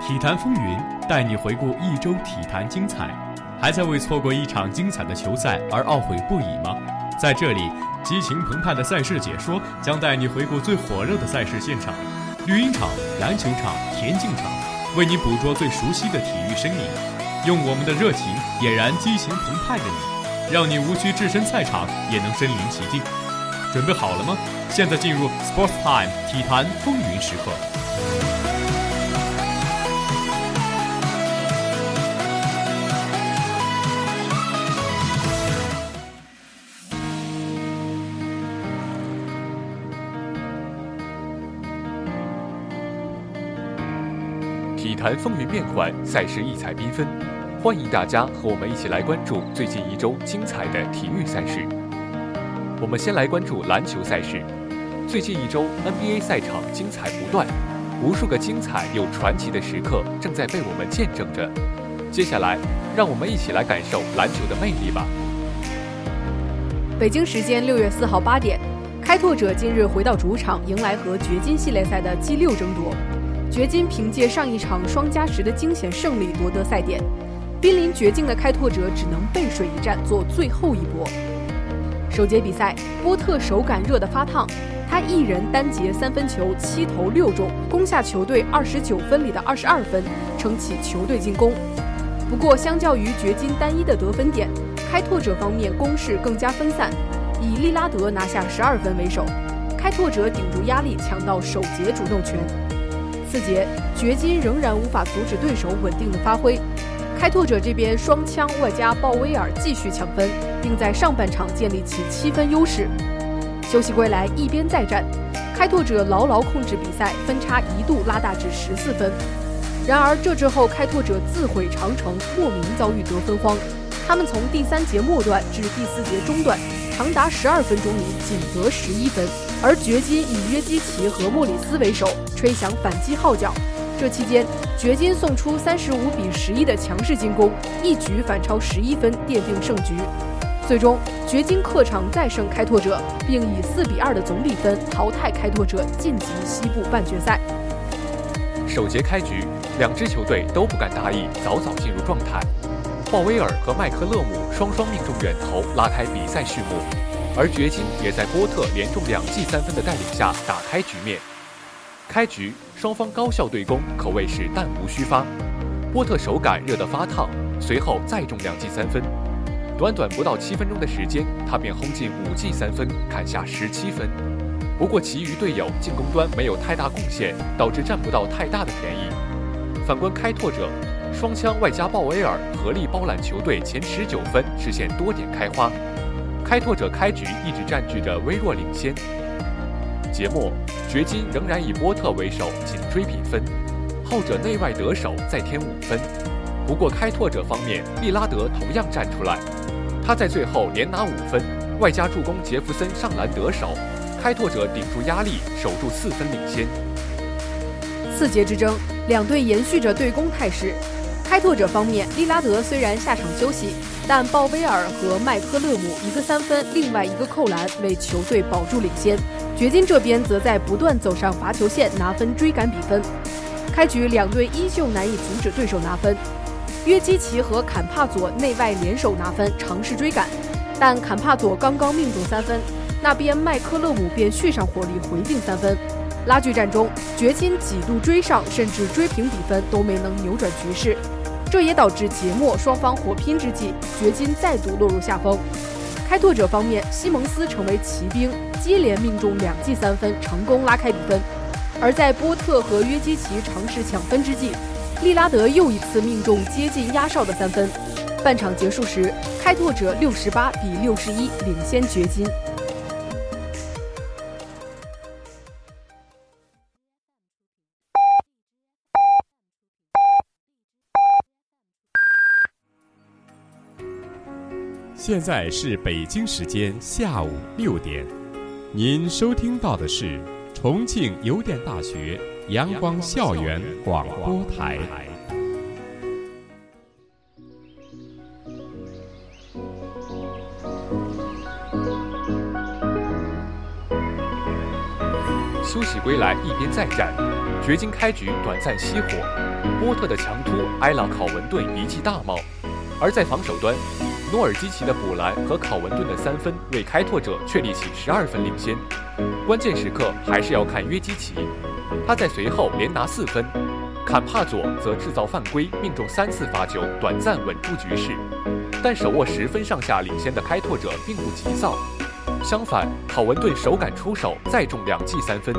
体坛风云带你回顾一周体坛精彩，还在为错过一场精彩的球赛而懊悔不已吗？在这里，激情澎湃的赛事解说将带你回顾最火热的赛事现场，绿茵场、篮球场、田径场，为你捕捉最熟悉的体育身影，用我们的热情点燃激情澎湃的你，让你无需置身赛场也能身临其境。准备好了吗？现在进入 Sports Time 体坛风云时刻。体坛风云变幻，赛事异彩缤纷，欢迎大家和我们一起来关注最近一周精彩的体育赛事。我们先来关注篮球赛事。最近一周 NBA 赛场精彩不断，无数个精彩又传奇的时刻正在被我们见证着。接下来，让我们一起来感受篮球的魅力吧。北京时间六月四号八点，开拓者今日回到主场，迎来和掘金系列赛的 G 六争夺。掘金凭借上一场双加时的惊险胜利夺得赛点，濒临绝境的开拓者只能背水一战，做最后一搏。首节比赛，波特手感热得发烫，他一人单节三分球七投六中，攻下球队二十九分里的二十二分，撑起球队进攻。不过，相较于掘金单一的得分点，开拓者方面攻势更加分散，以利拉德拿下十二分为首，开拓者顶住压力抢到首节主动权。次节，掘金仍然无法阻止对手稳定的发挥。开拓者这边双枪外加鲍威尔继续抢分，并在上半场建立起七分优势。休息归来，一边再战，开拓者牢牢控制比赛，分差一度拉大至十四分。然而这之后，开拓者自毁长城，莫名遭遇得分荒。他们从第三节末段至第四节中段，长达十二分钟里仅得十一分。而掘金以约基奇和莫里斯为首，吹响反击号角。这期间，掘金送出三十五比十一的强势进攻，一举反超十一分，奠定胜局。最终，掘金客场再胜开拓者，并以四比二的总比分淘汰开拓者，晋级西部半决赛。首节开局，两支球队都不敢大意，早早进入状态。鲍威尔和麦克勒姆双双命中远投，拉开比赛序幕。而掘金也在波特连中两记三分的带领下打开局面。开局双方高效对攻，可谓是弹无虚发。波特手感热得发烫，随后再中两记三分。短短不到七分钟的时间，他便轰进五记三分，砍下十七分。不过其余队友进攻端没有太大贡献，导致占不到太大的便宜。反观开拓者，双枪外加鲍威尔合力包揽球队前十九分，实现多点开花。开拓者开局一直占据着微弱领先。节末，掘金仍然以波特为首紧追比分，后者内外得手再添五分。不过开拓者方面，利拉德同样站出来，他在最后连拿五分，外加助攻杰弗森上篮得手，开拓者顶住压力，守住四分领先。次节之争，两队延续着对攻态势。开拓者方面，利拉德虽然下场休息，但鲍威尔和麦科勒姆一个三分，另外一个扣篮，为球队保住领先。掘金这边则在不断走上罚球线拿分追赶比分。开局两队依旧难以阻止对手拿分，约基奇和坎帕佐内外联手拿分，尝试追赶，但坎帕佐刚刚命中三分，那边麦科勒姆便续上火力回敬三分。拉锯战中，掘金几度追上，甚至追平比分，都没能扭转局势。这也导致节末双方火拼之际，掘金再度落入下风。开拓者方面，西蒙斯成为骑兵，接连命中两记三分，成功拉开比分。而在波特和约基奇尝试抢分之际，利拉德又一次命中接近压哨的三分。半场结束时，开拓者六十八比六十一领先掘金。现在是北京时间下午六点，您收听到的是重庆邮电大学阳光校园广播台。休息归来，一边再战。掘金开局短暂熄火，波特的强突挨了考文顿一记大帽。而在防守端，努尔基奇的补篮和考文顿的三分为开拓者确立起十二分领先。关键时刻还是要看约基奇，他在随后连拿四分。坎帕佐则制造犯规，命中三次罚球，短暂稳住局势。但手握十分上下领先的开拓者并不急躁，相反，考文顿手感出手，再中两记三分，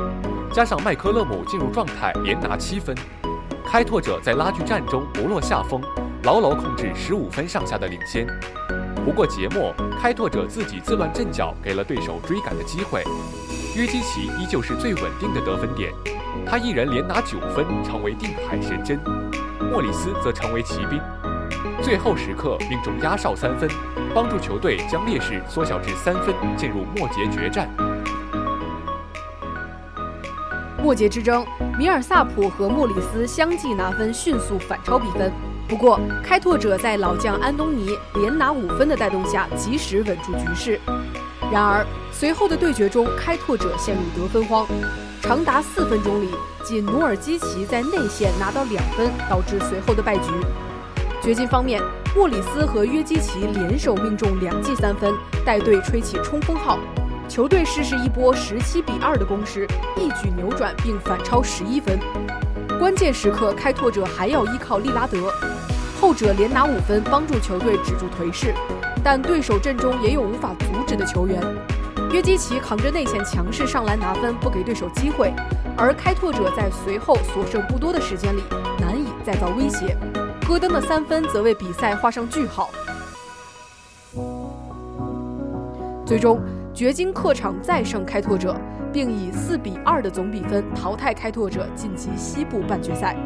加上麦克勒姆进入状态，连拿七分。开拓者在拉锯战中不落下风，牢牢控制十五分上下的领先。不过节末，开拓者自己自乱阵脚，给了对手追赶的机会。约基奇依旧是最稳定的得分点。他一人连拿九分，成为定海神针；莫里斯则成为骑兵，最后时刻命中压哨三分，帮助球队将劣势缩小至三分，进入末节决战。末节之争，米尔萨普和莫里斯相继拿分，迅速反超比分。不过，开拓者在老将安东尼连拿五分的带动下，及时稳住局势。然而，随后的对决中，开拓者陷入得分荒。长达四分钟里，仅努尔基奇在内线拿到两分，导致随后的败局。掘金方面，莫里斯和约基奇联手命中两记三分，带队吹起冲锋号，球队试试一波十七比二的攻势，一举扭转并反超十一分。关键时刻，开拓者还要依靠利拉德，后者连拿五分，帮助球队止住颓势，但对手阵中也有无法阻止的球员。约基奇扛着内线强势上篮拿分，不给对手机会，而开拓者在随后所剩不多的时间里难以再造威胁。戈登的三分则为比赛画上句号。最终，掘金客场再胜开拓者，并以四比二的总比分淘汰开拓者，晋级西部半决赛。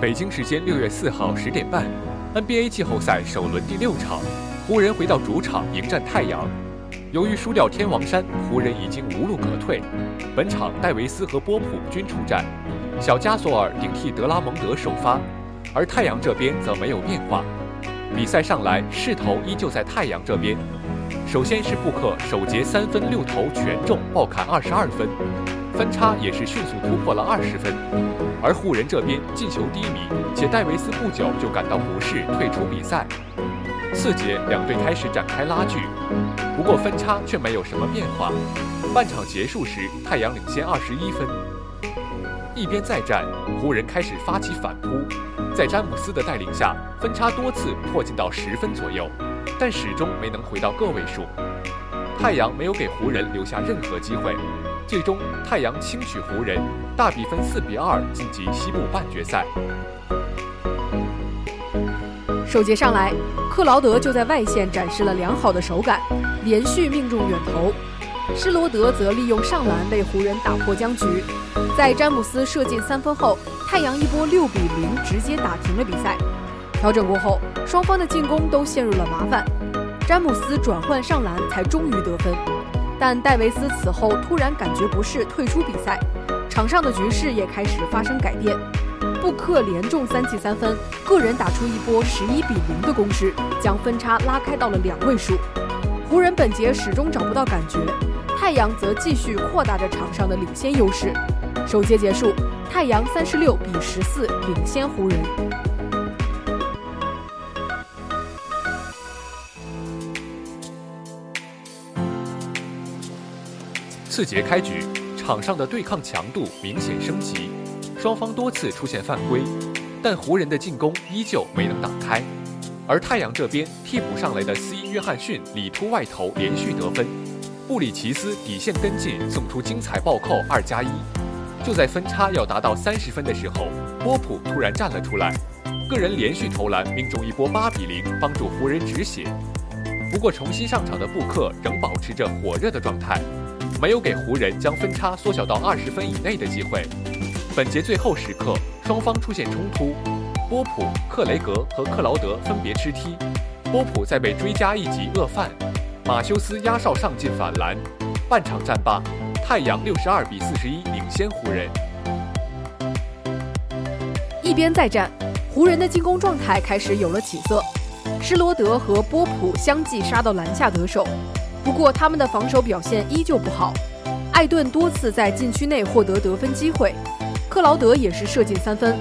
北京时间六月四号十点半，NBA 季后赛首轮第六场。湖人回到主场迎战太阳，由于输掉天王山，湖人已经无路可退。本场戴维斯和波普均出战，小加索尔顶替德拉蒙德首发，而太阳这边则没有变化。比赛上来势头依旧在太阳这边，首先是布克首节三分六投全中，爆砍二十二分，分差也是迅速突破了二十分。而湖人这边进球低迷，且戴维斯不久就感到不适，退出比赛。次节，两队开始展开拉锯，不过分差却没有什么变化。半场结束时，太阳领先二十一分。一边再战，湖人开始发起反扑，在詹姆斯的带领下，分差多次迫近到十分左右，但始终没能回到个位数。太阳没有给湖人留下任何机会，最终太阳轻取湖人，大比分四比二晋级西部半决赛。首节上来，克劳德就在外线展示了良好的手感，连续命中远投。施罗德则利用上篮为湖人打破僵局。在詹姆斯射进三分后，太阳一波六比零直接打停了比赛。调整过后，双方的进攻都陷入了麻烦。詹姆斯转换上篮才终于得分，但戴维斯此后突然感觉不适，退出比赛。场上的局势也开始发生改变。布克连中三记三分，个人打出一波十一比零的攻势，将分差拉开到了两位数。湖人本节始终找不到感觉，太阳则继续扩大着场上的领先优势。首节结束，太阳三十六比十四领先湖人。次节开局，场上的对抗强度明显升级。双方多次出现犯规，但湖人的进攻依旧没能打开。而太阳这边替补上来的斯因约翰逊里突外投连续得分，布里奇斯底线跟进送出精彩暴扣二加一。就在分差要达到三十分的时候，波普突然站了出来，个人连续投篮命中一波八比零，帮助湖人止血。不过重新上场的布克仍保持着火热的状态，没有给湖人将分差缩小到二十分以内的机会。本节最后时刻，双方出现冲突，波普、克雷格和克劳德分别吃踢，波普在被追加一级恶犯，马修斯压哨上进反篮，半场战罢，太阳六十二比四十一领先湖人。一边再战，湖人的进攻状态开始有了起色，施罗德和波普相继杀到篮下得手，不过他们的防守表现依旧不好。艾顿多次在禁区内获得得分机会，克劳德也是射进三分。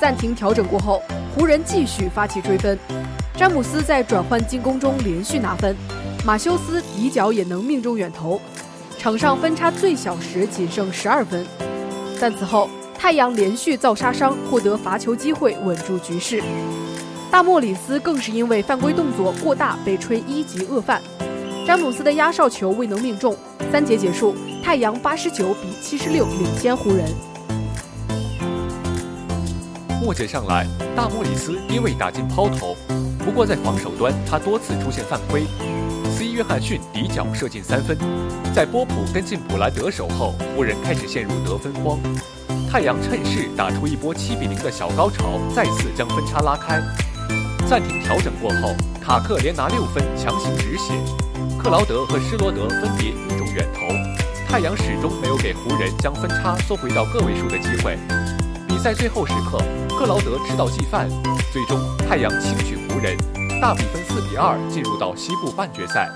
暂停调整过后，湖人继续发起追分。詹姆斯在转换进攻中连续拿分，马修斯底角也能命中远投。场上分差最小时仅剩十二分，但此后太阳连续造杀伤，获得罚球机会，稳住局势。大莫里斯更是因为犯规动作过大被吹一级恶犯。詹姆斯的压哨球未能命中，三节结束，太阳八十九比七十六领先湖人。末节上来，大莫里斯低位打进抛投，不过在防守端他多次出现犯规。C 约翰逊底角射进三分，在波普跟进普兰德手后，湖人开始陷入得分荒。太阳趁势打出一波七比零的小高潮，再次将分差拉开。暂停调整过后，塔克连拿六分强行止血，克劳德和施罗德分别命中远投。太阳始终没有给湖人将分差缩回到个位数的机会。比赛最后时刻，克劳德吃到忌饭，最终太阳轻取湖人，大比分四比二进入到西部半决赛。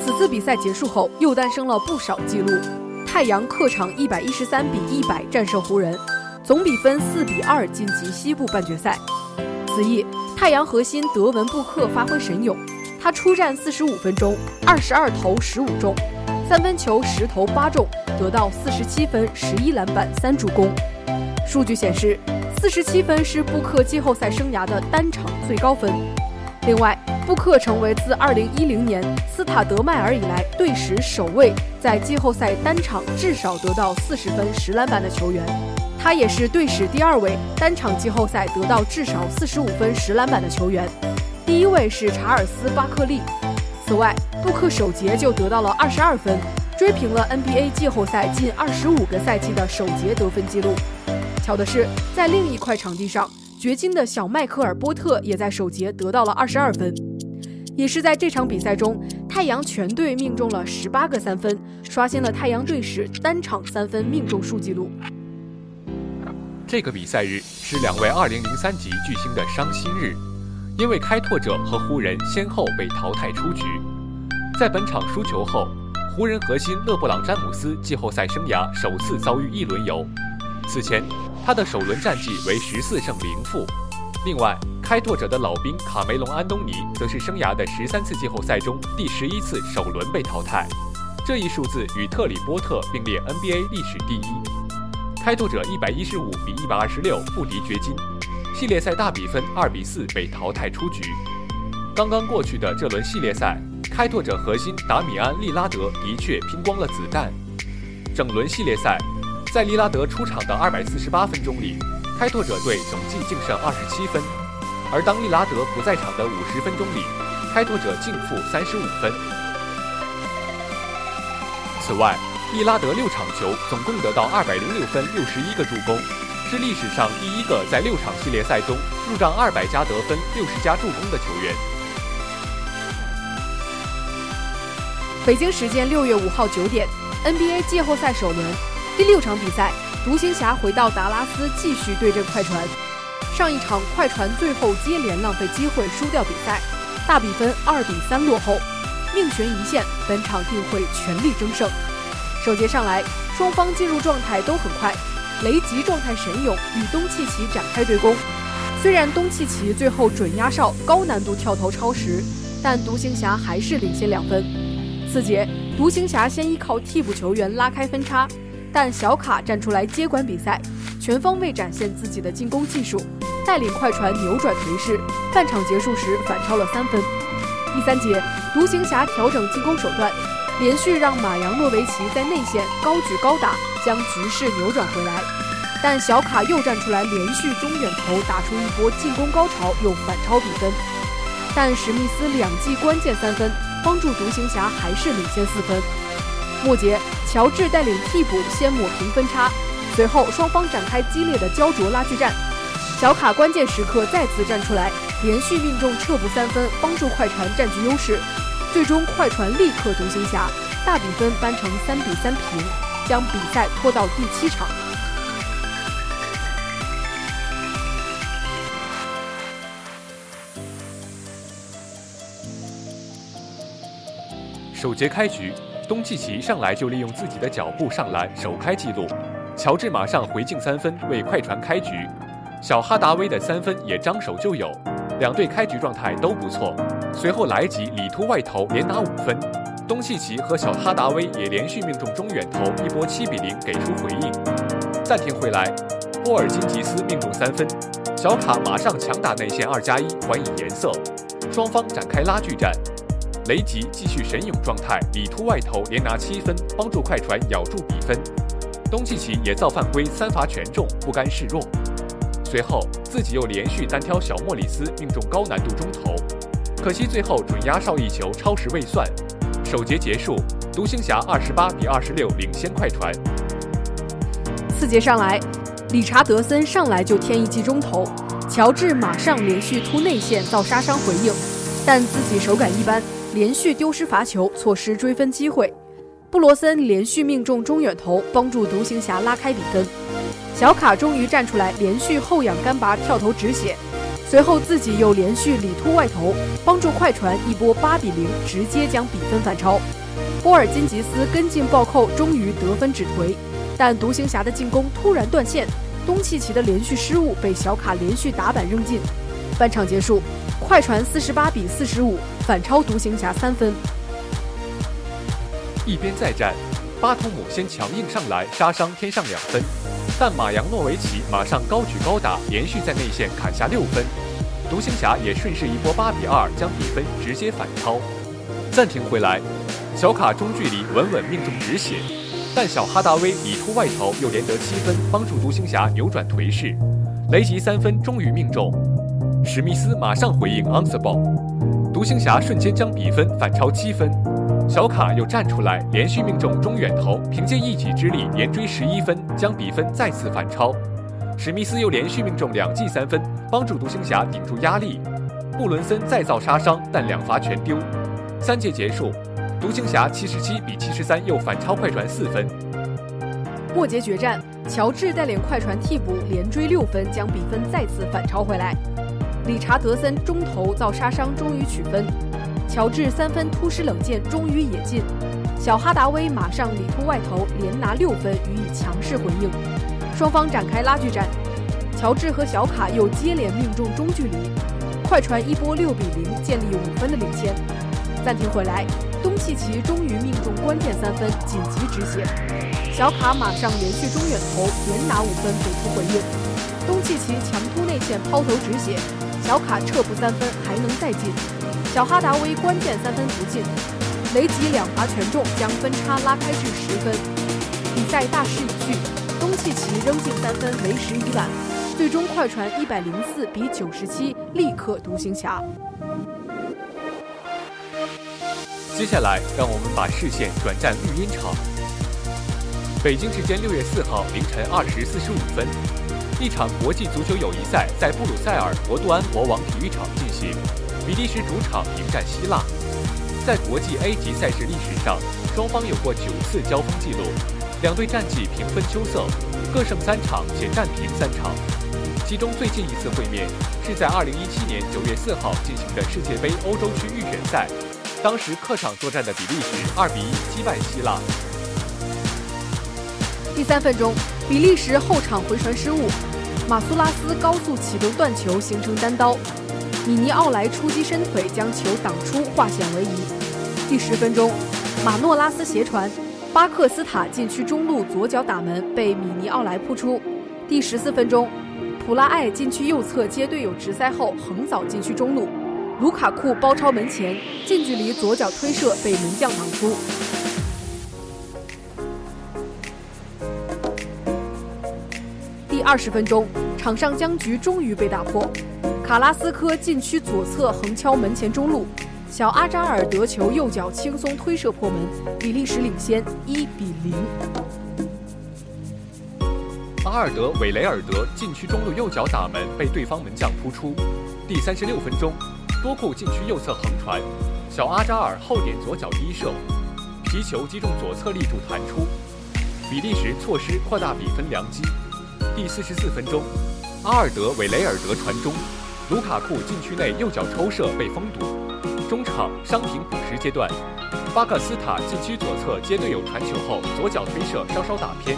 此次比赛结束后，又诞生了不少记录。太阳客场一百一十三比一百战胜湖人。总比分四比二晋级西部半决赛。此役，太阳核心德文布克发挥神勇，他出战四十五分钟，二十二投十五中，三分球十投八中，得到四十七分、十一篮板、三助攻。数据显示，四十七分是布克季后赛生涯的单场最高分。另外，布克成为自二零一零年斯塔德迈尔以来队史首位在季后赛单场至少得到四十分、十篮板的球员。他也是队史第二位单场季后赛得到至少四十五分、十篮板的球员，第一位是查尔斯·巴克利。此外，布克首节就得到了二十二分，追平了 NBA 季后赛近二十五个赛季的首节得分记录。巧的是，在另一块场地上，掘金的小迈克尔·波特也在首节得到了二十二分。也是在这场比赛中，太阳全队命中了十八个三分，刷新了太阳队史单场三分命中数纪录。这个比赛日是两位2003级巨星的伤心日，因为开拓者和湖人先后被淘汰出局。在本场输球后，湖人核心勒布朗·詹姆斯季后赛生涯首次遭遇一轮游。此前，他的首轮战绩为十四胜零负。另外，开拓者的老兵卡梅隆·安东尼则是生涯的十三次季后赛中第十一次首轮被淘汰，这一数字与特里波特并列 NBA 历史第一。开拓者一百一十五比一百二十六不敌掘金，系列赛大比分二比四被淘汰出局。刚刚过去的这轮系列赛，开拓者核心达米安·利拉德的确拼光了子弹。整轮系列赛，在利拉德出场的二百四十八分钟里，开拓者队总计净胜二十七分；而当利拉德不在场的五十分钟里，开拓者净负三十五分。此外，利拉德六场球总共得到二百零六分、六十一个助攻，是历史上第一个在六场系列赛中入账二百加得分、六十加助攻的球员。北京时间六月五号九点，NBA 季后赛首轮第六场比赛，独行侠回到达拉斯继续对阵快船。上一场快船最后接连浪费机会输掉比赛，大比分二比三落后，命悬一线，本场定会全力争胜。首节上来，双方进入状态都很快。雷吉状态神勇，与东契奇展开对攻。虽然东契奇最后准压哨高难度跳投超时，但独行侠还是领先两分。次节，独行侠先依靠替补球员拉开分差，但小卡站出来接管比赛，全方位展现自己的进攻技术，带领快船扭转颓势。半场结束时反超了三分。第三节，独行侠调整进攻手段。连续让马扬诺维奇在内线高举高打，将局势扭转回来。但小卡又站出来，连续中远投打出一波进攻高潮，又反超比分。但史密斯两记关键三分，帮助独行侠还是领先四分。末节，乔治带领替补先抹平分差，随后双方展开激烈的焦灼拉锯战。小卡关键时刻再次站出来，连续命中撤步三分，帮助快船占据优势。最终，快船力克独行侠，大比分扳成三比三平，将比赛拖到第七场。首节开局，东契奇上来就利用自己的脚步上篮首开纪录，乔治马上回敬三分为快船开局，小哈达威的三分也张手就有，两队开局状态都不错。随后莱吉里突外投连拿五分，东契奇和小哈达威也连续命中中远投，一波七比零给出回应。暂停回来，波尔津吉斯命中三分，小卡马上强打内线二加一还以颜色，双方展开拉锯战。雷吉继续神勇状态，里突外投连拿七分，帮助快船咬住比分。东契奇也造犯规，三罚全中，不甘示弱。随后自己又连续单挑小莫里斯，命中高难度中投。可惜最后准压哨一球超时未算，首节结束，独行侠二十八比二十六领先快船。次节上来，理查德森上来就添一记中投，乔治马上连续突内线造杀伤回应，但自己手感一般，连续丢失罚球，错失追分机会。布罗森连续命中中远投，帮助独行侠拉开比分。小卡终于站出来，连续后仰干拔跳投止血。随后自己又连续里突外投，帮助快船一波八比零，直接将比分反超。波尔津吉斯跟进暴扣，终于得分止颓，但独行侠的进攻突然断线，东契奇的连续失误被小卡连续打板扔进。半场结束，快船四十八比四十五反超独行侠三分。一边再战，巴图姆先强硬上来杀伤添上两分。但马扬诺维奇马上高举高打，连续在内线砍下六分，独行侠也顺势一波八比二将比分直接反超。暂停回来，小卡中距离稳稳命中止血，但小哈达威里突外投又连得七分，帮助独行侠扭转颓势。雷吉三分终于命中，史密斯马上回应 answer ball，独行侠瞬间将比分反超七分。小卡又站出来，连续命中中远投，凭借一己之力连追十一分，将比分再次反超。史密斯又连续命中两记三分，帮助独行侠顶住压力。布伦森再造杀伤，但两罚全丢。三节结束，独行侠七十七比七十三又反超快船四分。末节决战，乔治带领快船替补连追六分，将比分再次反超回来。理查德森中投造杀伤，终于取分。乔治三分突施冷箭，终于也进。小哈达威马上里突外投，连拿六分予以强势回应。双方展开拉锯战，乔治和小卡又接连命中中距离，快船一波六比零建立五分的领先。暂停回来，东契奇终于命中关键三分，紧急止血。小卡马上连续中远投，连拿五分给出回应。东契奇强突内线抛投止血，小卡撤步三分，还能再进。小哈达威关键三分不进，雷吉两罚全中，将分差拉开至十分。比赛大势已去，东契奇扔进三分为时已晚，最终快船一百零四比九十七力克独行侠。接下来，让我们把视线转战绿茵场。北京时间六月四号凌晨二时四十五分，一场国际足球友谊赛在布鲁塞尔国杜安国王体育场进行。比利时主场迎战希腊，在国际 A 级赛事历史上，双方有过九次交锋记录，两队战绩平分秋色，各胜三场且战平三场。其中最近一次会面是在2017年9月4号进行的世界杯欧洲区预选赛，当时客场作战的比利时2比1击败希腊。第三分钟，比利时后场回传失误，马苏拉斯高速启动断球，形成单刀。米尼奥莱出击伸腿将球挡出，化险为夷。第十分钟，马诺拉斯斜传，巴克斯塔禁区中路左脚打门，被米尼奥莱扑出。第十四分钟，普拉艾禁区右侧接队友直塞后横扫禁区中路，卢卡库包抄门前，近距离左脚推射被门将挡出。第二十分钟，场上僵局终于被打破。卡拉斯科禁区左侧横敲门前中路，小阿扎尔得球右脚轻松推射破门，比利时领先一比零。阿尔德韦雷尔德禁区中路右脚打门被对方门将扑出。第三十六分钟，多库禁区右侧横传，小阿扎尔后点左脚低射，皮球击中左侧立柱弹出，比利时错失扩大比分良机。第四十四分钟，阿尔德韦雷尔德传中。卢卡库禁区内右脚抽射被封堵，中场伤停补时阶段。巴克斯塔禁区左侧接队友传球后，左脚推射稍稍打偏。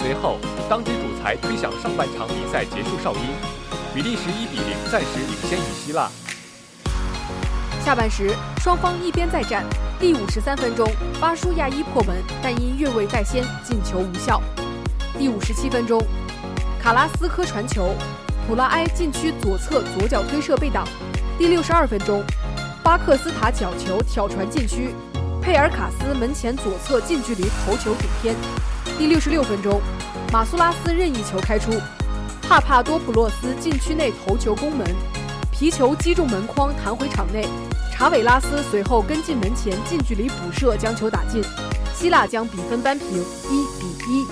随后，当值主裁推响上半场比赛结束哨音，比利时一比零暂时领先于希腊。下半时，双方一边再战。第五十三分钟，巴舒亚伊破门，但因越位在先，进球无效。第五十七分钟，卡拉斯科传球，普拉埃禁区左侧左脚推射被挡。第六十二分钟，巴克斯塔角球挑传禁区，佩尔卡斯门前左侧近距离头球顶偏。第六十六分钟，马苏拉斯任意球开出，帕帕多普洛斯禁区内头球攻门，皮球击中门框弹回场内，查韦拉斯随后跟进门前近距离补射将球打进，希腊将比分扳平一比一。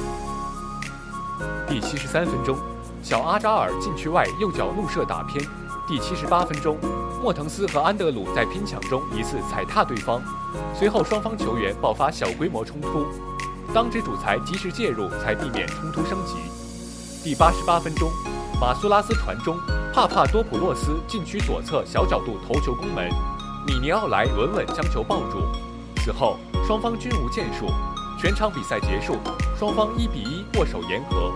第七十三分钟，小阿扎尔禁区外右脚怒射打偏。第七十八分钟，莫腾斯和安德鲁在拼抢中疑似踩踏对方，随后双方球员爆发小规模冲突。当值主裁及时介入，才避免冲突升级。第八十八分钟，马苏拉斯传中，帕帕多普洛斯禁区左侧小角度头球攻门，米尼奥莱稳稳将球抱住。此后双方均无建树，全场比赛结束，双方一比一握手言和。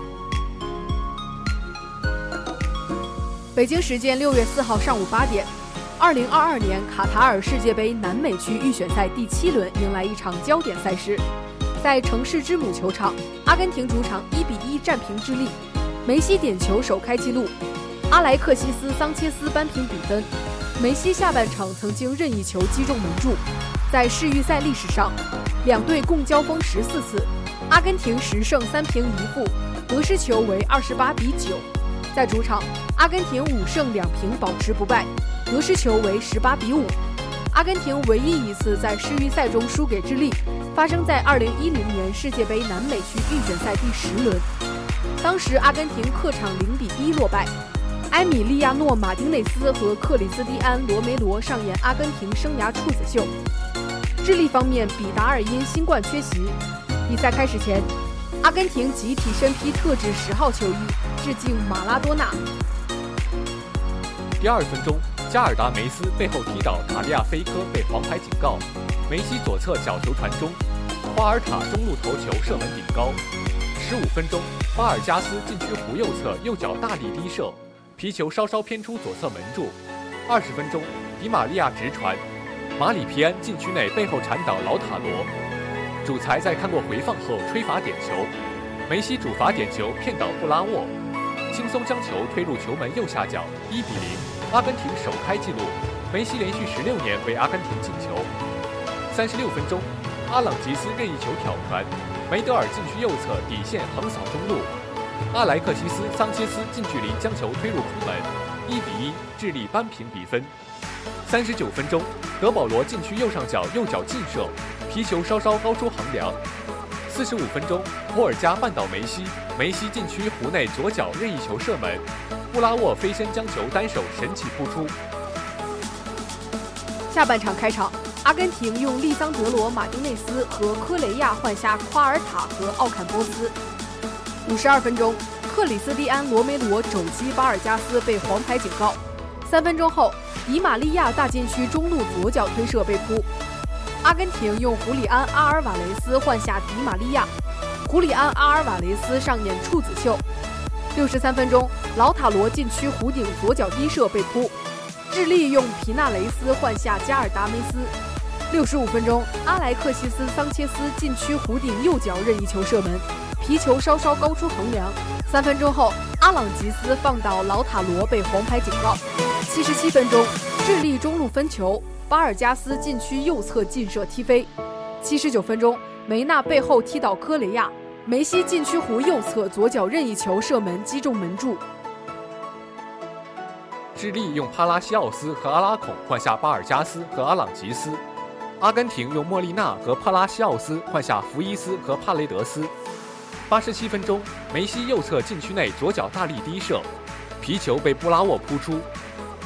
北京时间六月四号上午八点，二零二二年卡塔尔世界杯南美区预选赛第七轮迎来一场焦点赛事。在城市之母球场，阿根廷主场一比一战平智利，梅西点球首开纪录，阿莱克西斯·桑切斯扳平比分。梅西下半场曾经任意球击中门柱。在世预赛历史上，两队共交锋十四次，阿根廷十胜三平一负，得失球为二十八比九。在主场，阿根廷五胜两平保持不败，得失球为十八比五。阿根廷唯一一次在世预赛中输给智利，发生在2010年世界杯南美区预选赛第十轮，当时阿根廷客场0比1落败。埃米利亚诺·马丁内斯和克里斯蒂安·罗梅罗上演阿根廷生涯处子秀。智利方面，比达尔因新冠缺席。比赛开始前，阿根廷集体身披特制十号球衣，致敬马拉多纳。第二分钟。加尔达梅斯背后踢倒卡利亚菲科，被黄牌警告。梅西左侧角球传中，巴尔塔中路头球射门顶高。十五分钟，巴尔加斯禁区弧右侧右脚大力低射，皮球稍稍偏出左侧门柱。二十分钟，迪玛利亚直传，马里皮安禁区内背后铲倒老塔罗。主裁在看过回放后吹罚点球，梅西主罚点球骗倒布拉沃，轻松将球推入球门右下角，一比零。阿根廷首开纪录，梅西连续十六年为阿根廷进球。三十六分钟，阿朗吉斯任意球挑传，梅德尔禁区右侧底线横扫中路，阿莱克西斯·桑切斯近距离将球推入空门，一比一，智利扳平比分。三十九分钟，德保罗禁区右上角右脚劲射，皮球稍稍高出横梁。四十五分钟，托尔加绊倒梅西，梅西禁区弧内左脚任意球射门。布拉沃飞身将球单手神奇扑出。下半场开场，阿根廷用利桑德罗·马丁内斯和科雷亚换下夸尔塔和奥坎波斯。五十二分钟，克里斯蒂安·罗梅罗肘击巴尔加斯被黄牌警告。三分钟后，迪玛利亚大禁区中路左脚推射被扑。阿根廷用胡里安·阿尔瓦雷斯换下迪玛利亚，胡里安·阿尔瓦雷斯上演处子秀。六十三分钟，老塔罗禁区弧顶左脚低射被扑，智利用皮纳雷斯换下加尔达梅斯。六十五分钟，阿莱克西斯·桑切斯禁区弧顶右脚任意球射门，皮球稍稍高出横梁。三分钟后，阿朗吉斯放倒老塔罗被黄牌警告。七十七分钟，智利中路分球，巴尔加斯禁区右侧劲射踢飞。七十九分钟，梅纳背后踢倒科雷亚。梅西禁区弧右侧左脚任意球射门击中门柱。智利用帕拉西奥斯和阿拉孔换下巴尔加斯和阿朗吉斯，阿根廷用莫利纳和帕拉西奥斯换下福伊斯和帕雷德斯。八十七分钟，梅西右侧禁区内左脚大力低射，皮球被布拉沃扑出。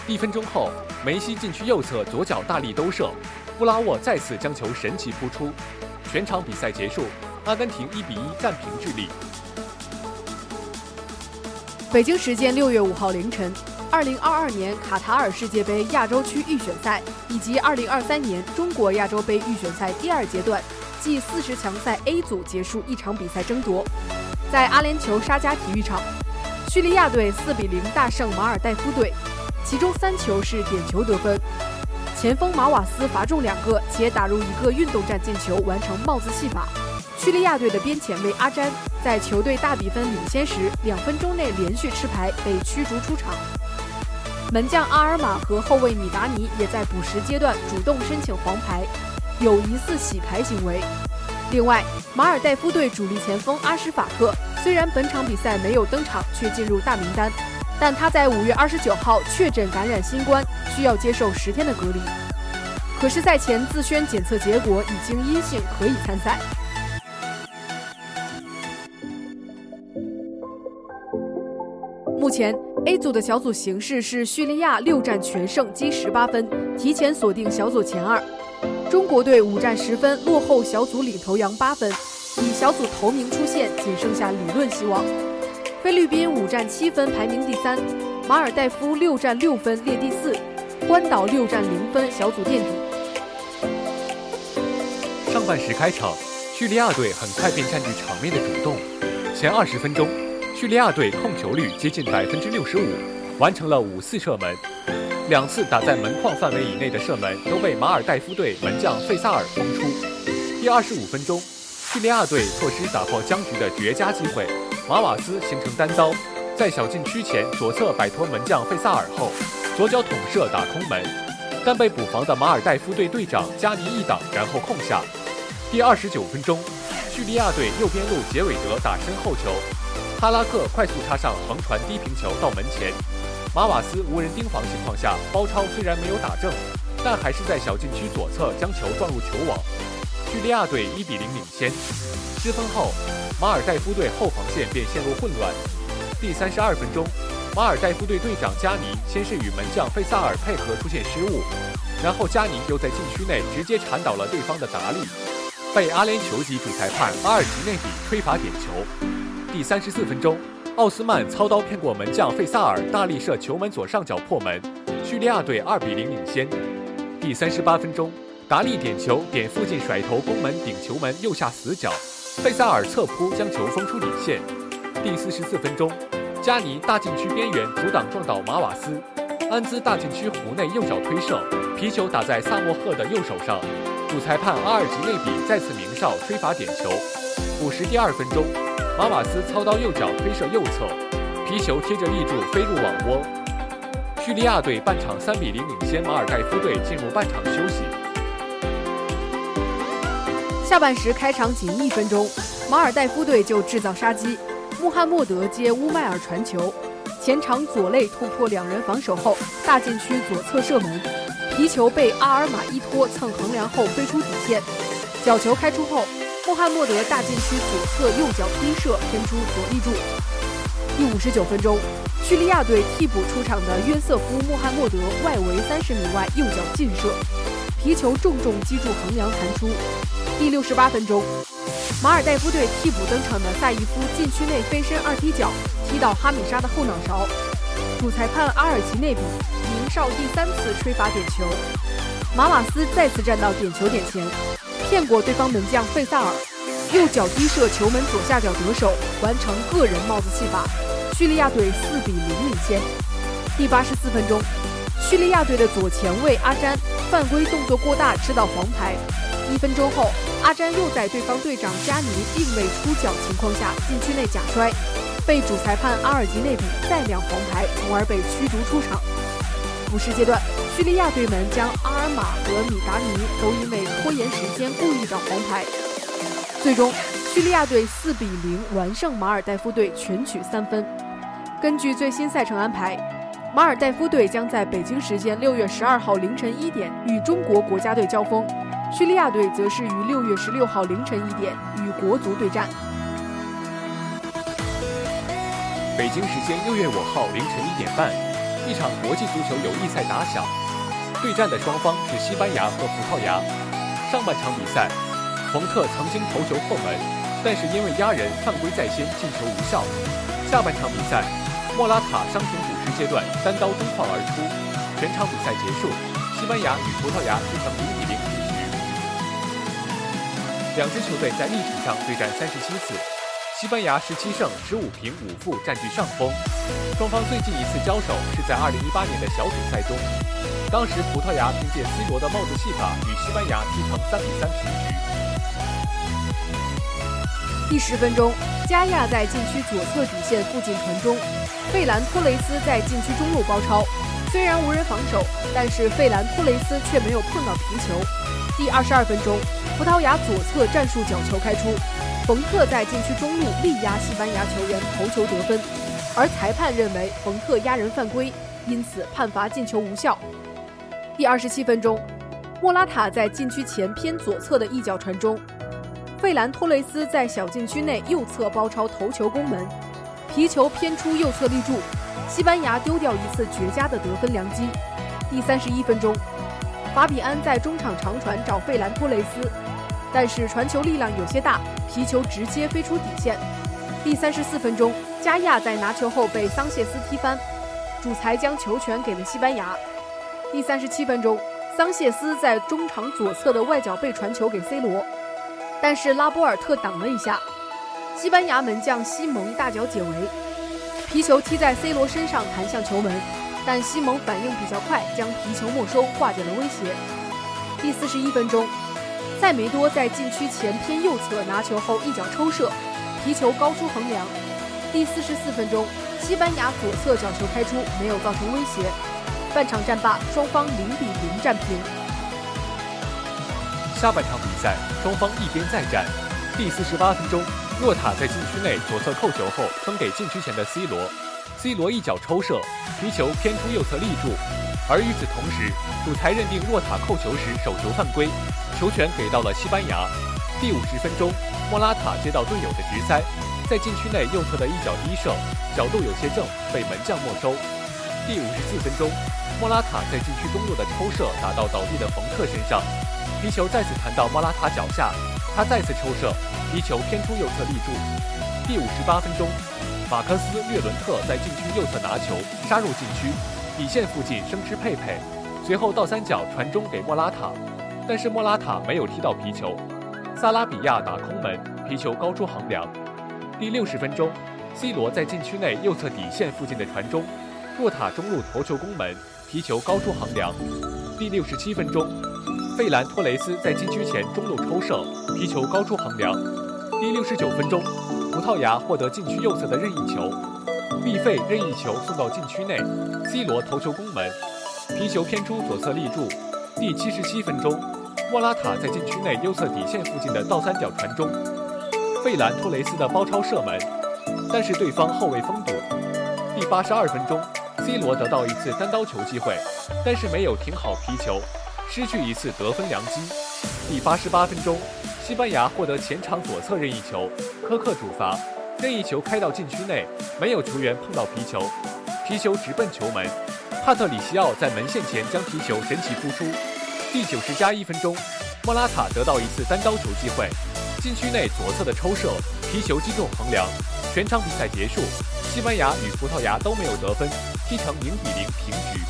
一分钟后，梅西禁区右侧左脚大力兜射，布拉沃再次将球神奇扑出。全场比赛结束。阿根廷一比一战平智利。北京时间六月五号凌晨，2022年卡塔尔世界杯亚洲区预选赛以及2023年中国亚洲杯预选赛第二阶段即四十强赛 A 组结束一场比赛争夺，在阿联酋沙加体育场，叙利亚队4比0大胜马尔代夫队，其中三球是点球得分，前锋马瓦斯罚中两个且打入一个运动战进球，完成帽子戏法。叙利亚队的边前卫阿詹在球队大比分领先时，两分钟内连续吃牌被驱逐出场。门将阿尔马和后卫米达尼也在补时阶段主动申请黄牌，有疑似洗牌行为。另外，马尔代夫队主力前锋阿什法克虽然本场比赛没有登场，却进入大名单，但他在五月二十九号确诊感染新冠，需要接受十天的隔离。可是赛前自宣检测结果已经阴性，可以参赛。目前 A 组的小组形势是叙利亚六战全胜，积十八分，提前锁定小组前二。中国队五战十分，落后小组领头羊八分，以小组头名出线仅剩下理论希望。菲律宾五战七分，排名第三；马尔代夫六战六分，列第四；关岛六战零分，小组垫底。上半时开场，叙利亚队很快便占据场面的主动，前二十分钟。叙利亚队控球率接近百分之六十五，完成了五次射门，两次打在门框范围以内的射门都被马尔代夫队门将费萨尔封出。第二十五分钟，叙利亚队错失打破僵局的绝佳机会，马瓦斯形成单刀，在小禁区前左侧摆脱门将费萨尔后，左脚捅射打空门，但被补防的马尔代夫队队长加尼一挡，然后控下。第二十九分钟，叙利亚队右边路杰韦德打身后球。哈拉克快速插上横传低平球到门前，马瓦斯无人盯防情况下包抄，虽然没有打正，但还是在小禁区左侧将球撞入球网。叙利亚队一比零领先。失分后，马尔代夫队后防线便陷入混乱。第三十二分钟，马尔代夫队队长加尼先是与门将费萨尔配合出现失误，然后加尼又在禁区内直接铲倒了对方的达利，被阿联酋籍主裁判阿尔吉内比吹罚点球。第三十四分钟，奥斯曼操刀骗过门将费萨尔，大力射球门左上角破门，叙利亚队二比零领先。第三十八分钟，达利点球点附近甩头攻门顶球门右下死角，费萨尔侧扑将球封出底线。第四十四分钟，加尼大禁区边缘阻挡撞倒马瓦斯，安兹大禁区弧内右脚推射，皮球打在萨莫赫的右手上，主裁判阿尔吉内比再次鸣哨吹罚点球。五十第二分钟。马瓦斯操刀右脚推射右侧，皮球贴着立柱飞入网窝。叙利亚队半场三比零领先马尔代夫队，进入半场休息。下半时开场仅一分钟，马尔代夫队就制造杀机。穆罕默德接乌迈尔传球，前场左肋突破两人防守后，大禁区左侧射门，皮球被阿尔马依托蹭横梁后飞出底线，角球开出后。穆罕默德大禁区左侧右脚低射偏出左立柱。第五十九分钟，叙利亚队替补出场的约瑟夫·穆罕默德外围三十米外右脚劲射，皮球重重击中横梁弹出。第六十八分钟，马尔代夫队替补登场的萨伊夫禁区内飞身二踢脚踢到哈米沙的后脑勺，主裁判阿尔奇内比鸣哨第三次吹罚点球，马瓦斯再次站到点球点前。骗过对方门将费萨尔，右脚低射球门左下角得手，完成个人帽子戏法。叙利亚队四比零领先。第八十四分钟，叙利亚队的左前卫阿詹犯规动作过大，吃到黄牌。一分钟后，阿詹又在对方队长加尼并未出脚情况下禁区内假摔，被主裁判阿尔吉内比再亮黄牌，从而被驱逐出场。补时阶段。叙利亚队门将阿尔马和米达尼都因为拖延时间故意找黄牌，最终叙利亚队四比零完胜马尔代夫队，全取三分。根据最新赛程安排，马尔代夫队将在北京时间六月十二号凌晨一点与中国国家队交锋，叙利亚队则是于六月十六号凌晨一点与国足对战。北京时间六月五号凌晨一点半，一场国际足球友谊赛打响。对战的双方是西班牙和葡萄牙。上半场比赛，冯特曾经头球破门，但是因为压人犯规在先，进球无效。下半场比赛，莫拉塔伤停补时阶段单刀中框而出，全场比赛结束，西班牙与葡萄牙踢成零比。两支球队在历史上对战三十七次，西班牙十七胜十五平五负占据上风。双方最近一次交手是在二零一八年的小组赛中，当时葡萄牙凭借 C 罗的帽子戏法与西班牙踢成三比三平局。第十分钟，加亚在禁区左侧底线附近传中，费兰托雷斯在禁区中路包抄，虽然无人防守，但是费兰托雷斯却没有碰到皮球。第二十二分钟，葡萄牙左侧战术角球开出，冯特在禁区中路力压西班牙球员头球得分，而裁判认为冯特压人犯规，因此判罚进球无效。第二十七分钟，莫拉塔在禁区前偏左侧的一脚传中。费兰托雷斯在小禁区内右侧包抄头球攻门，皮球偏出右侧立柱，西班牙丢掉一次绝佳的得分良机。第三十一分钟，法比安在中场长传找费兰托雷斯，但是传球力量有些大，皮球直接飞出底线。第三十四分钟，加亚在拿球后被桑谢斯踢翻，主裁将球权给了西班牙。第三十七分钟，桑谢斯在中场左侧的外脚背传球给 C 罗。但是拉波尔特挡了一下，西班牙门将西蒙大脚解围，皮球踢在 C 罗身上弹向球门，但西蒙反应比较快，将皮球没收，化解了威胁。第四十一分钟，塞梅多在禁区前偏右侧拿球后一脚抽射，皮球高出横梁。第四十四分钟，西班牙左侧角球开出，没有造成威胁。半场战罢，双方零比零战平。下半场比赛，双方一边再战。第四十八分钟，若塔在禁区内左侧扣球后分给禁区前的 C 罗，C 罗一脚抽射，皮球偏出右侧立柱。而与此同时，主裁认定若塔扣球时手球犯规，球权给到了西班牙。第五十分钟，莫拉塔接到队友的直塞，在禁区内右侧的一脚低射，角度有些正，被门将没收。第五十四分钟，莫拉塔在禁区中路的抽射打到倒地的冯特身上。皮球再次弹到莫拉塔脚下，他再次抽射，皮球偏出右侧立柱。第五十八分钟，马克斯·略伦特在禁区右侧拿球，杀入禁区底线附近生吃佩佩，随后倒三角传中给莫拉塔，但是莫拉塔没有踢到皮球。萨拉比亚打空门，皮球高出横梁。第六十分钟，C 罗在禁区内右侧底线附近的传中，若塔中路头球攻门，皮球高出横梁。第六十七分钟。费兰托雷斯在禁区前中路抽射，皮球高出横梁。第六十九分钟，葡萄牙获得禁区右侧的任意球，毕费任意球送到禁区内，C 罗头球攻门，皮球偏出左侧立柱。第七十七分钟，莫拉塔在禁区内右侧底线附近的倒三角传中，费兰托雷斯的包抄射门，但是对方后卫封堵。第八十二分钟，C 罗得到一次单刀球机会，但是没有停好皮球。失去一次得分良机。第八十八分钟，西班牙获得前场左侧任意球，科克主罚，任意球开到禁区内，没有球员碰到皮球，皮球直奔球门。帕特里西奥在门线前将皮球神奇扑出。第九十加一分钟，莫拉塔得到一次单刀球机会，禁区内左侧的抽射，皮球击中横梁。全场比赛结束，西班牙与葡萄牙都没有得分，踢成零比零平局。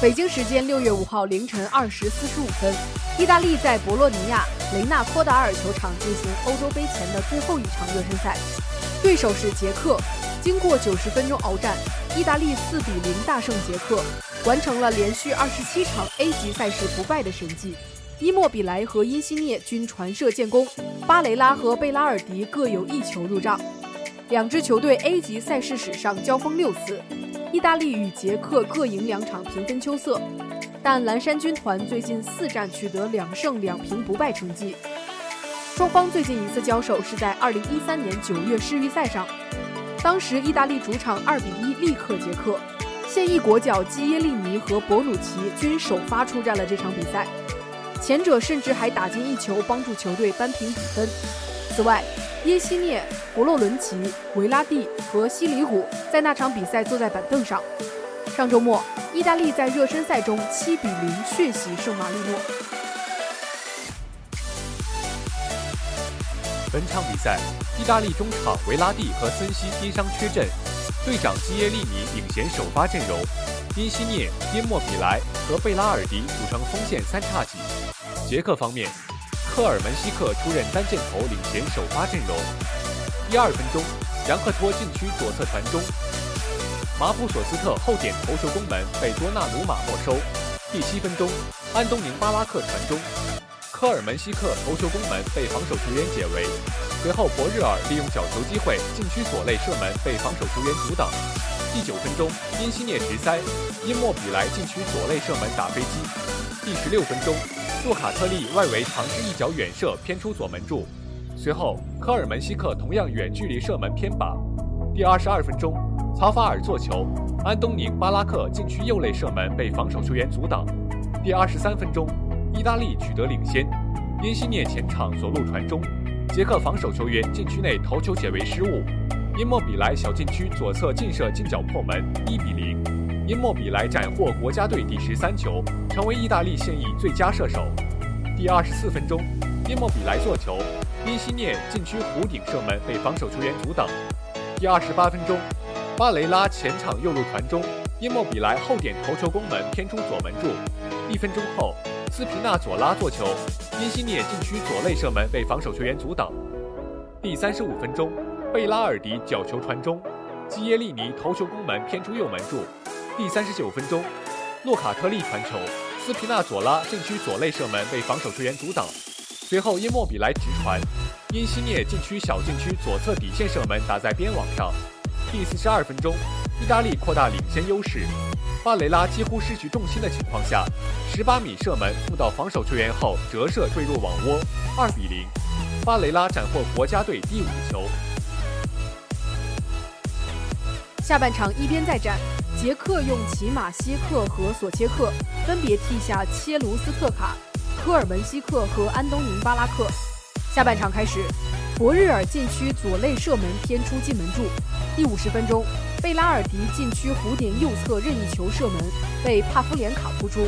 北京时间六月五号凌晨二时四十五分，意大利在博洛尼亚雷纳托达尔球场进行欧洲杯前的最后一场热身赛，对手是捷克。经过九十分钟鏖战，意大利四比零大胜捷克，完成了连续二十七场 A 级赛事不败的神迹。伊莫比莱和因西涅均传射建功，巴雷拉和贝拉尔迪各有一球入账。两支球队 A 级赛事史上交锋六次。意大利与捷克各赢两场，平分秋色。但蓝山军团最近四战取得两胜两平不败成绩。双方最近一次交手是在2013年9月世预赛上，当时意大利主场2比1力克捷克，现役国脚基耶利尼和博努奇均首发出战了这场比赛，前者甚至还打进一球，帮助球队扳平比分。此外，耶西涅、弗洛伦齐、维拉蒂和西里古在那场比赛坐在板凳上。上周末，意大利在热身赛中7比0血洗圣马力诺。本场比赛，意大利中场维拉蒂和森西因伤缺阵，队长基耶利尼领衔首发阵容，因西涅、因莫比莱和贝拉尔迪组成锋线三叉戟。捷克方面，科尔门西克出任单箭头领衔首发阵容。第二分钟，杨克托禁区左侧传中，马普索斯特后点头球攻门被多纳鲁马没收。第七分钟，安东宁巴拉克传中。科尔门西克头球攻门被防守球员解围，随后博日尔利用角球机会禁区左肋射门被防守球员阻挡。第九分钟，因西涅直塞，因莫比莱禁区左肋射门打飞机。第十六分钟，杜卡特利外围尝试一脚远射偏出左门柱，随后科尔门西克同样远距离射门偏靶。第二十二分钟，曹法尔做球，安东宁巴拉克禁区右肋射门被防守球员阻挡。第二十三分钟。意大利取得领先，因西涅前场左路传中，捷克防守球员禁区内头球解围失误，因莫比莱小禁区左侧劲射近角破门，一比零。因莫比莱斩获国家队第十三球，成为意大利现役最佳射手。第二十四分钟，因莫比莱做球，因西涅禁区弧顶射门被防守球员阻挡。第二十八分钟，巴雷拉前场右路传中，因莫比莱后点头球攻门偏出左门柱。一分钟后。斯皮纳佐拉做球，因西涅禁区左肋射门被防守球员阻挡。第三十五分钟，贝拉尔迪角球传中，基耶利尼头球攻门偏出右门柱。第三十九分钟，洛卡特利传球，斯皮纳佐拉禁区左肋射门被防守球员阻挡。随后因莫比莱直传，因西涅禁区小禁区左侧底线射门打在边网上。第四十二分钟，意大利扩大领先优势。巴雷拉几乎失去重心的情况下，十八米射门碰到防守球员后折射坠入网窝，二比零。巴雷拉斩获国家队第五球。下半场一边再战，捷克用齐马歇克和索切克分别替下切卢斯特卡、科尔门西克和安东宁巴拉克。下半场开始，博日尔禁区左肋射门偏出近门柱。第五十分钟。贝拉尔迪禁区弧顶右侧任意球射门被帕夫连卡扑出。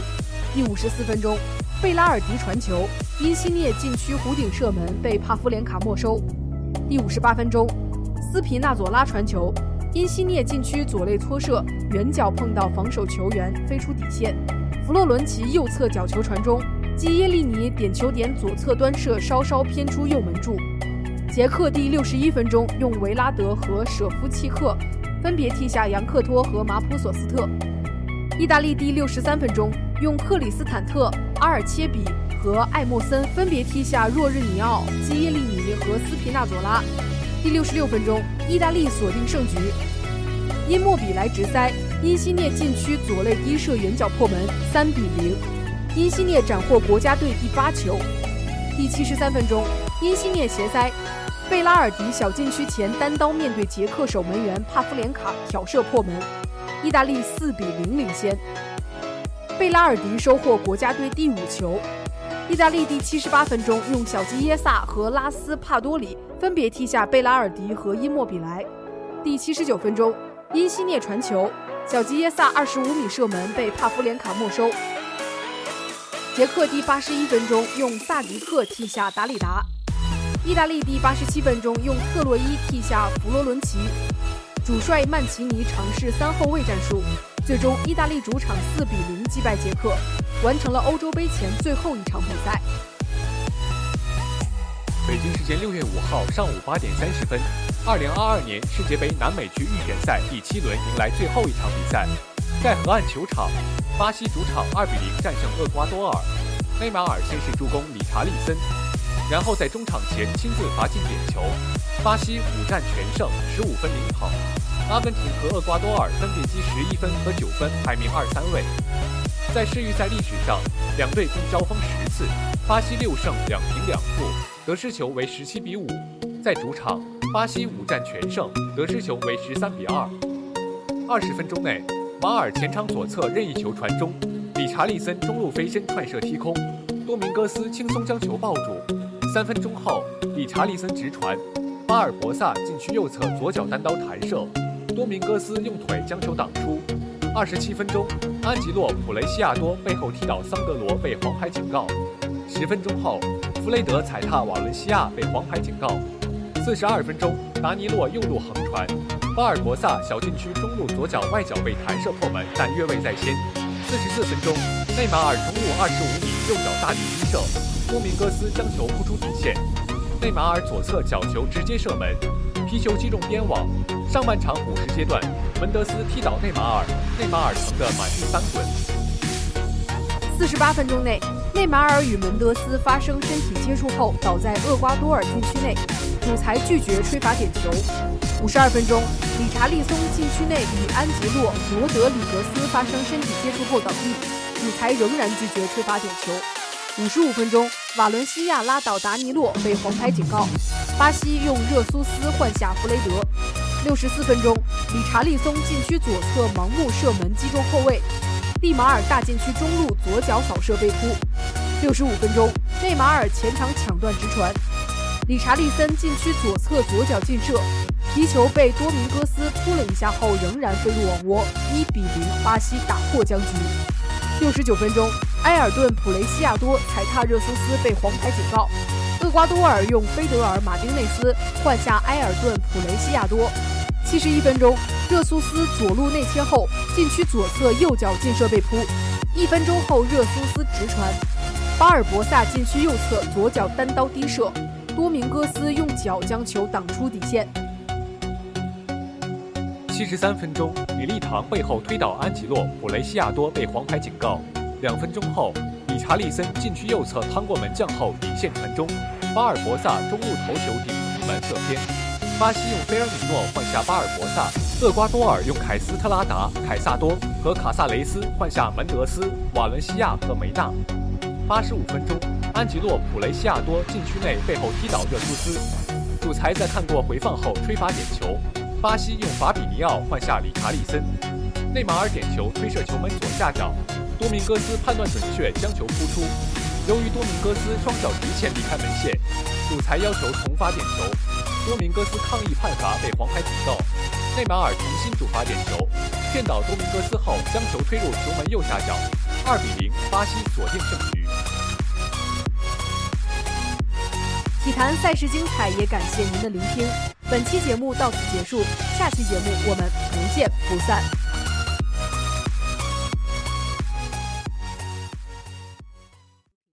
第五十四分钟，贝拉尔迪传球，因西涅禁区弧顶射门被帕夫连卡没收。第五十八分钟，斯皮纳佐拉传球，因西涅禁区左肋搓射，远角碰到防守球员飞出底线。弗洛伦齐右侧角球传中，基耶利尼点球点左侧端射稍稍偏出右门柱。捷克第六十一分钟用维拉德和舍夫契克。分别替下杨克托和马普索斯特。意大利第六十三分钟用克里斯坦特、阿尔切比和艾莫森分别替下若日尼奥、基耶利尼和斯皮纳佐拉。第六十六分钟，意大利锁定胜局。因莫比莱直塞，因西涅禁区左肋低射远角破门，三比零。因西涅斩获国家队第八球。第七十三分钟，因西涅斜塞。贝拉尔迪小禁区前单刀面对捷克守门员帕夫连卡挑射破门，意大利四比零领先。贝拉尔迪收获国家队第五球。意大利第七十八分钟用小吉耶萨和拉斯帕多里分别替下贝拉尔迪和伊莫比莱。第七十九分钟，因西涅传球，小吉耶萨二十五米射门被帕夫连卡没收。捷克第八十一分钟用萨迪克替下达里达。意大利第八十七分钟用特洛伊替下弗罗伦齐，主帅曼奇尼尝试三后卫战术，最终意大利主场四比零击败捷克，完成了欧洲杯前最后一场比赛。北京时间六月五号上午八点三十分，二零二二年世界杯南美区预选赛第七轮迎来最后一场比赛，在河岸球场，巴西主场二比零战胜厄瓜多尔，内马尔先是助攻理查利森。然后在中场前亲自罚进点球，巴西五战全胜，十五分领跑。阿根廷和厄瓜多尔分别积十一分和九分，排名二三位。在世预赛历史上，两队共交锋十次，巴西六胜两平两负，得失球为十七比五。在主场，巴西五战全胜，得失球为十三比二。二十分钟内，马尔前场左侧任意球传中，理查利森中路飞身串射踢空，多明戈斯轻松将球抱住。三分钟后，理查利森直传，巴尔博萨禁区右侧左脚单刀弹射，多明戈斯用腿将球挡出。二十七分钟，安吉洛普雷西亚多背后踢倒桑德罗被黄牌警告。十分钟后，弗雷德踩踏瓦伦西亚被黄牌警告。四十二分钟，达尼洛右路横传，巴尔博萨小禁区中路左脚外脚被弹射破门，但越位在先。四十四分钟，内马尔中路二十五米右脚大力低射，多明戈斯将球扑出底线，内马尔左侧角球直接射门，皮球击中边网。上半场补时阶段，门德斯踢倒内马尔，内马尔疼得满地翻滚。四十八分钟内，内马尔与门德斯发生身体接触后倒在厄瓜多尔禁区内。主裁拒绝吹罚点球。五十二分钟，理查利松禁区内与安吉洛·罗德里格斯发生身体接触后倒地，主裁仍然拒绝吹罚点球。五十五分钟，瓦伦西亚拉倒达尼洛被黄牌警告，巴西用热苏斯换下弗雷德。六十四分钟，理查利松禁区左侧盲目射门击中后卫，蒂马尔大禁区中路左脚扫射被扑。六十五分钟，内马尔前场抢断直传。理查利森禁区左侧左脚劲射，皮球被多明戈斯扑了一下后，仍然飞入网窝，一比零，巴西打破僵局。六十九分钟，埃尔顿普雷西亚多踩踏热苏斯被黄牌警告，厄瓜多尔用菲德尔马丁内斯换下埃尔顿普雷西亚多。七十一分钟，热苏斯左路内切后，禁区左侧右脚劲射被扑，一分钟后热苏斯直传，巴尔博萨禁区右侧左脚单刀低射。多明戈斯用脚将球挡出底线。七十三分钟，米利唐背后推倒安吉洛·普雷西亚多被黄牌警告。两分钟后，理查利森禁区右侧趟过门将后底线传中，巴尔博萨中路头球顶门射偏。巴西用菲尔米诺换下巴尔博萨，厄瓜多尔用凯斯特拉达、凯萨多和卡萨雷斯换下门德斯、瓦伦西亚和梅纳。八十五分钟。安吉洛·普雷西亚多禁区内背后踢倒热苏斯，主裁在看过回放后吹罚点球。巴西用法比尼奥换下理查利森，内马尔点球推射球门左下角，多明戈斯判断准确将球扑出。由于多明戈斯双脚直线离开门线，主裁要求重发点球。多明戈斯抗议判罚被黄牌警告，内马尔重新主罚点球，骗倒多明戈斯后将球推入球门右下角，二比零，巴西锁定胜局。体坛赛事精彩，也感谢您的聆听。本期节目到此结束，下期节目我们不见不散。